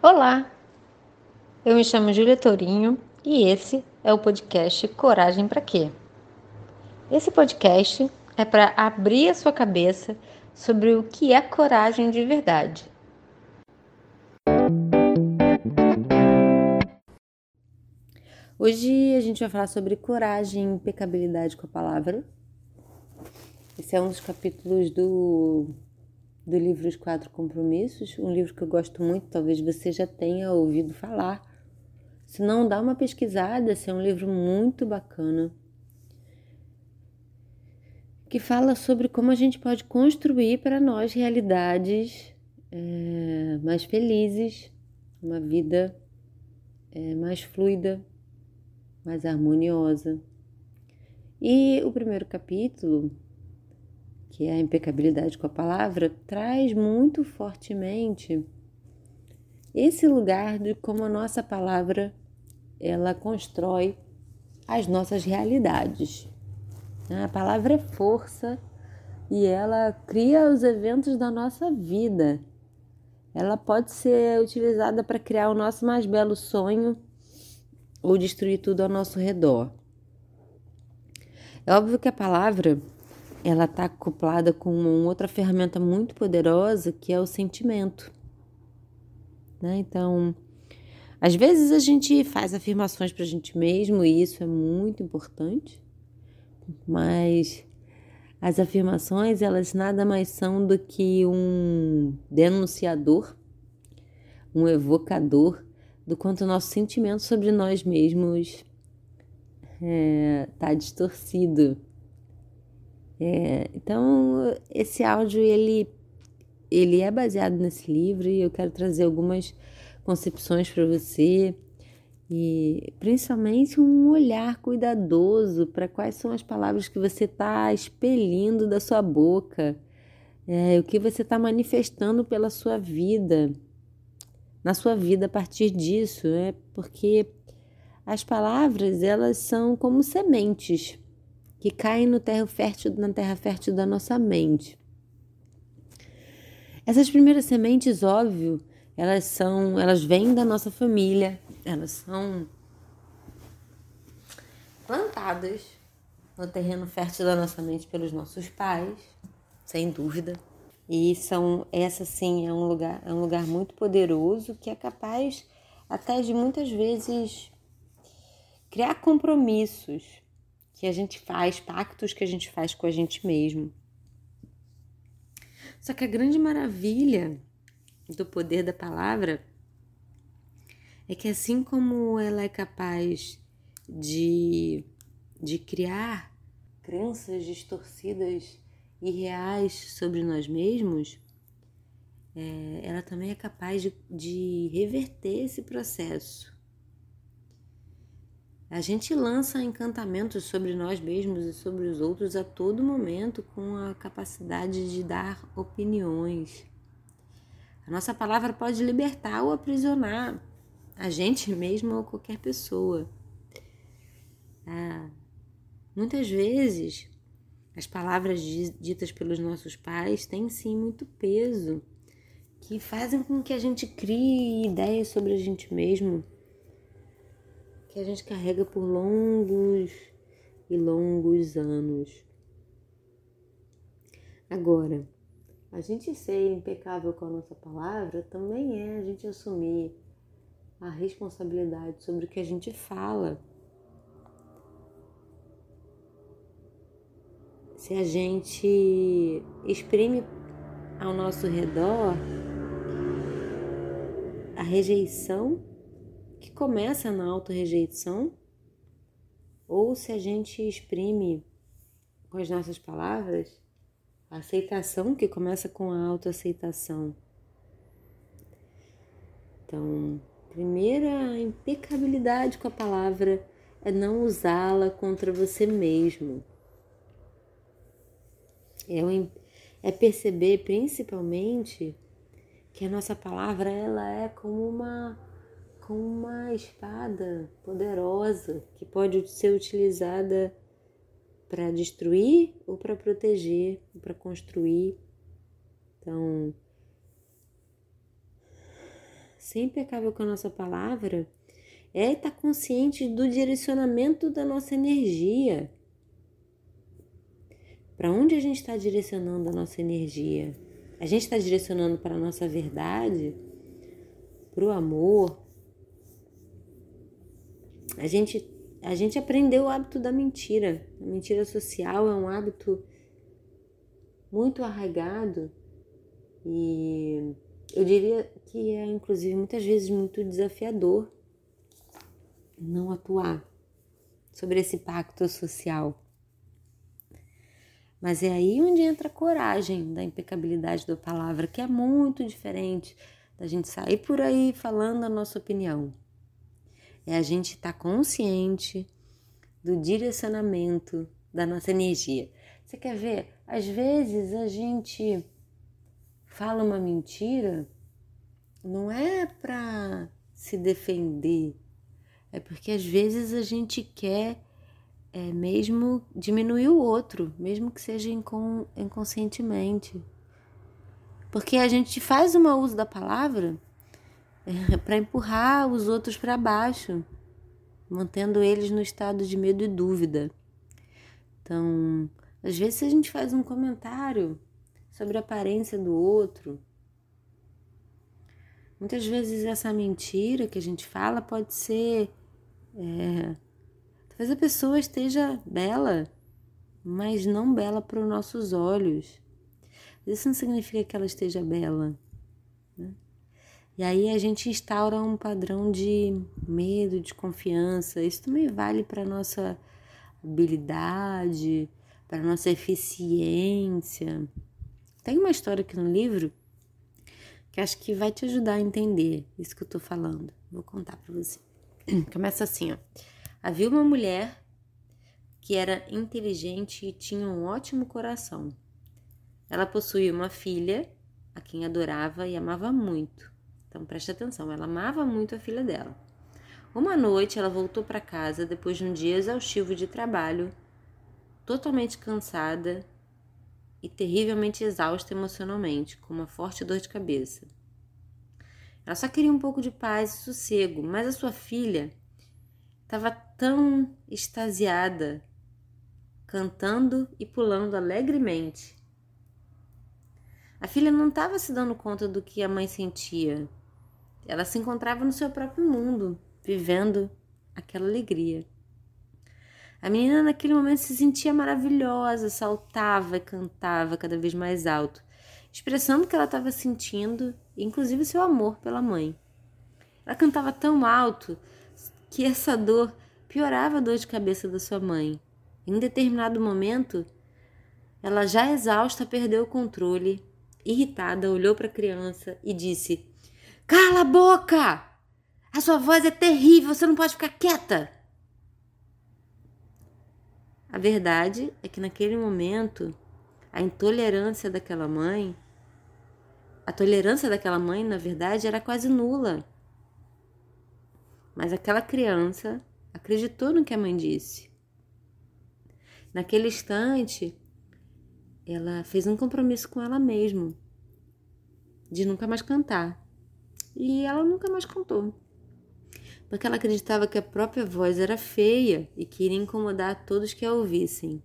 Olá, eu me chamo Júlia Tourinho e esse é o podcast Coragem para Quê? Esse podcast é para abrir a sua cabeça sobre o que é coragem de verdade. Hoje a gente vai falar sobre coragem e impecabilidade com a palavra. Esse é um dos capítulos do do livro Os Quatro Compromissos, um livro que eu gosto muito, talvez você já tenha ouvido falar. Se não, dá uma pesquisada, esse é um livro muito bacana que fala sobre como a gente pode construir para nós realidades é, mais felizes, uma vida é, mais fluida, mais harmoniosa. E o primeiro capítulo que é a impecabilidade com a palavra, traz muito fortemente esse lugar de como a nossa palavra ela constrói as nossas realidades. A palavra é força e ela cria os eventos da nossa vida. Ela pode ser utilizada para criar o nosso mais belo sonho ou destruir tudo ao nosso redor. É óbvio que a palavra ela está acoplada com uma outra ferramenta muito poderosa que é o sentimento. Né? Então, às vezes a gente faz afirmações para a gente mesmo e isso é muito importante, mas as afirmações elas nada mais são do que um denunciador, um evocador do quanto o nosso sentimento sobre nós mesmos está é, tá distorcido é, então, esse áudio ele, ele é baseado nesse livro e eu quero trazer algumas concepções para você. E principalmente um olhar cuidadoso para quais são as palavras que você está expelindo da sua boca, é, o que você está manifestando pela sua vida, na sua vida a partir disso, é porque as palavras elas são como sementes que caem no terra fértil, na terra fértil da nossa mente. Essas primeiras sementes, óbvio, elas são, elas vêm da nossa família, elas são plantadas no terreno fértil da nossa mente pelos nossos pais, sem dúvida. E são essa sim é um lugar é um lugar muito poderoso que é capaz até de muitas vezes criar compromissos que a gente faz, pactos que a gente faz com a gente mesmo. Só que a grande maravilha do poder da palavra é que assim como ela é capaz de, de criar crenças distorcidas e reais sobre nós mesmos, é, ela também é capaz de, de reverter esse processo a gente lança encantamentos sobre nós mesmos e sobre os outros a todo momento com a capacidade de dar opiniões. A nossa palavra pode libertar ou aprisionar a gente mesmo ou qualquer pessoa. Ah, muitas vezes, as palavras ditas pelos nossos pais têm sim muito peso, que fazem com que a gente crie ideias sobre a gente mesmo que a gente carrega por longos e longos anos. Agora, a gente ser impecável com a nossa palavra também é a gente assumir a responsabilidade sobre o que a gente fala. Se a gente exprime ao nosso redor a rejeição que começa na autorrejeição, ou se a gente exprime com as nossas palavras a aceitação que começa com a autoaceitação. Então, primeira impecabilidade com a palavra é não usá-la contra você mesmo. É, é perceber principalmente que a nossa palavra ela é como uma com uma espada poderosa que pode ser utilizada para destruir ou para proteger, para construir. Então, ser impecável com a nossa palavra é estar consciente do direcionamento da nossa energia. Para onde a gente está direcionando a nossa energia? A gente está direcionando para a nossa verdade? Para o amor? A gente, a gente aprendeu o hábito da mentira. A mentira social é um hábito muito arraigado e eu diria que é, inclusive, muitas vezes muito desafiador não atuar sobre esse pacto social. Mas é aí onde entra a coragem da impecabilidade da palavra, que é muito diferente da gente sair por aí falando a nossa opinião. É a gente estar tá consciente do direcionamento da nossa energia. Você quer ver? Às vezes a gente fala uma mentira, não é para se defender, é porque às vezes a gente quer é, mesmo diminuir o outro, mesmo que seja incon, inconscientemente. Porque a gente faz um uso da palavra para empurrar os outros para baixo, mantendo eles no estado de medo e dúvida. Então, às vezes a gente faz um comentário sobre a aparência do outro. Muitas vezes essa mentira que a gente fala pode ser. É, talvez a pessoa esteja bela, mas não bela para os nossos olhos. Isso não significa que ela esteja bela. Né? E aí a gente instaura um padrão de medo, de confiança. Isso também vale para nossa habilidade, para nossa eficiência. Tem uma história aqui no livro que acho que vai te ajudar a entender isso que eu tô falando. Vou contar para você. Começa assim, ó. Havia uma mulher que era inteligente e tinha um ótimo coração. Ela possuía uma filha a quem adorava e amava muito. Então preste atenção, ela amava muito a filha dela. Uma noite ela voltou para casa depois de um dia exaustivo de trabalho, totalmente cansada e terrivelmente exausta emocionalmente, com uma forte dor de cabeça. Ela só queria um pouco de paz e sossego, mas a sua filha estava tão extasiada, cantando e pulando alegremente. A filha não estava se dando conta do que a mãe sentia. Ela se encontrava no seu próprio mundo, vivendo aquela alegria. A menina naquele momento se sentia maravilhosa, saltava e cantava cada vez mais alto, expressando o que ela estava sentindo, inclusive seu amor pela mãe. Ela cantava tão alto que essa dor piorava a dor de cabeça da sua mãe. Em determinado momento, ela já exausta perdeu o controle, irritada, olhou para a criança e disse: Cala a boca! A sua voz é terrível, você não pode ficar quieta! A verdade é que naquele momento, a intolerância daquela mãe, a tolerância daquela mãe, na verdade, era quase nula. Mas aquela criança acreditou no que a mãe disse. Naquele instante, ela fez um compromisso com ela mesma de nunca mais cantar. E ela nunca mais cantou porque ela acreditava que a própria voz era feia e que iria incomodar todos que a ouvissem.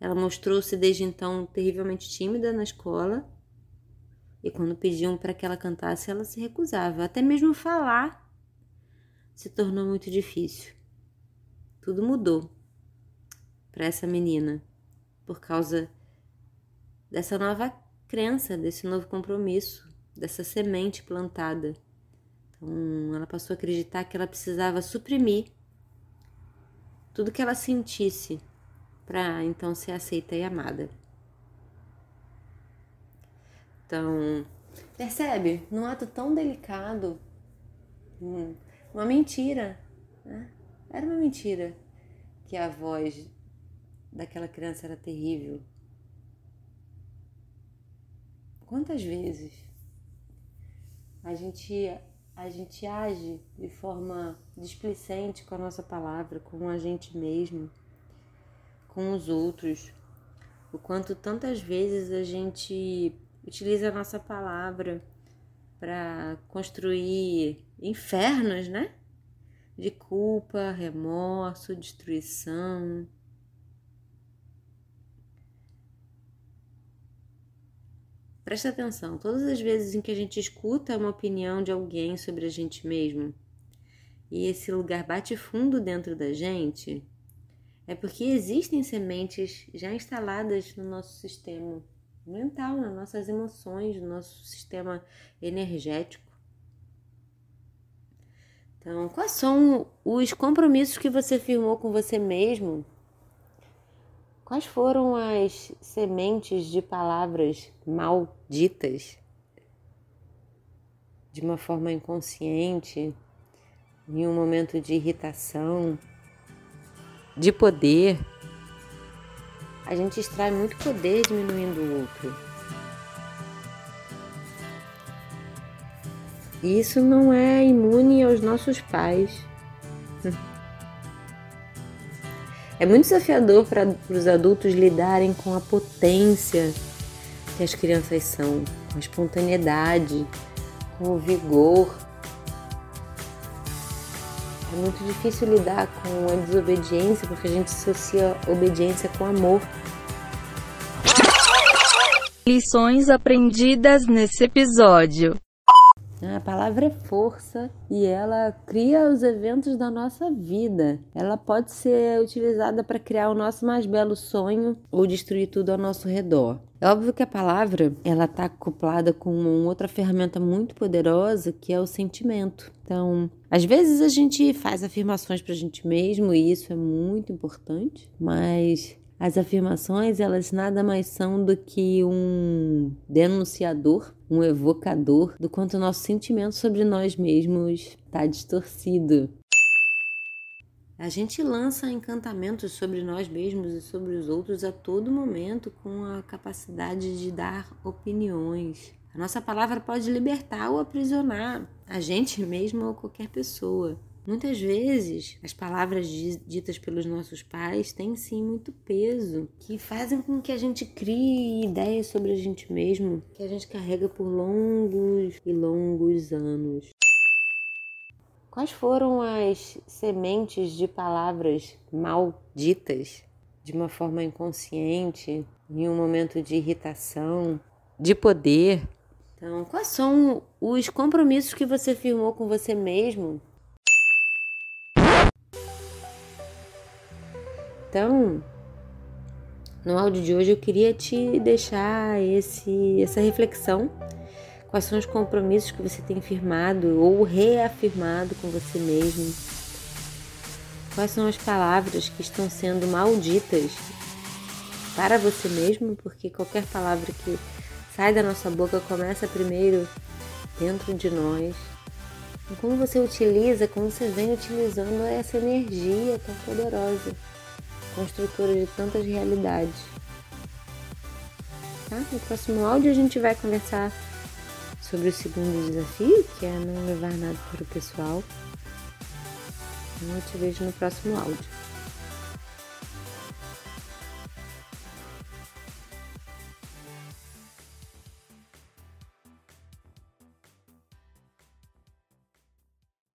Ela mostrou-se desde então terrivelmente tímida na escola e quando pediam para que ela cantasse, ela se recusava. Até mesmo falar se tornou muito difícil. Tudo mudou para essa menina por causa dessa nova crença, desse novo compromisso, dessa semente plantada. Então, ela passou a acreditar que ela precisava suprimir tudo que ela sentisse para então ser aceita e amada. Então, percebe? Num ato tão delicado, hum, uma mentira, né? Era uma mentira que a voz daquela criança era terrível. Quantas vezes a gente a gente age de forma displicente com a nossa palavra, com a gente mesmo, com os outros. O quanto tantas vezes a gente utiliza a nossa palavra para construir infernos, né? De culpa, remorso, destruição. Presta atenção, todas as vezes em que a gente escuta uma opinião de alguém sobre a gente mesmo e esse lugar bate fundo dentro da gente, é porque existem sementes já instaladas no nosso sistema mental, nas nossas emoções, no nosso sistema energético. Então, quais são os compromissos que você firmou com você mesmo? Quais foram as sementes de palavras malditas de uma forma inconsciente, em um momento de irritação, de poder? a gente extrai muito poder diminuindo o outro. E isso não é imune aos nossos pais. É muito desafiador para os adultos lidarem com a potência que as crianças são, com a espontaneidade, com o vigor. É muito difícil lidar com a desobediência porque a gente associa obediência com amor. Lições aprendidas nesse episódio. A palavra é força e ela cria os eventos da nossa vida. Ela pode ser utilizada para criar o nosso mais belo sonho ou destruir tudo ao nosso redor. É óbvio que a palavra ela está acoplada com uma outra ferramenta muito poderosa que é o sentimento. Então, às vezes a gente faz afirmações para a gente mesmo e isso é muito importante, mas as afirmações, elas nada mais são do que um denunciador, um evocador do quanto o nosso sentimento sobre nós mesmos está distorcido. A gente lança encantamentos sobre nós mesmos e sobre os outros a todo momento com a capacidade de dar opiniões. A nossa palavra pode libertar ou aprisionar a gente mesmo ou qualquer pessoa. Muitas vezes, as palavras ditas pelos nossos pais têm sim muito peso, que fazem com que a gente crie ideias sobre a gente mesmo, que a gente carrega por longos e longos anos. Quais foram as sementes de palavras malditas de uma forma inconsciente, em um momento de irritação, de poder? Então, quais são os compromissos que você firmou com você mesmo Então, no áudio de hoje eu queria te deixar esse, essa reflexão. Quais são os compromissos que você tem firmado ou reafirmado com você mesmo? Quais são as palavras que estão sendo malditas para você mesmo? Porque qualquer palavra que sai da nossa boca começa primeiro dentro de nós. E como você utiliza, como você vem utilizando essa energia tão poderosa construtora de tantas realidades. Tá? No próximo áudio a gente vai conversar sobre o segundo desafio, que é não levar nada para o pessoal. Então eu te vejo no próximo áudio.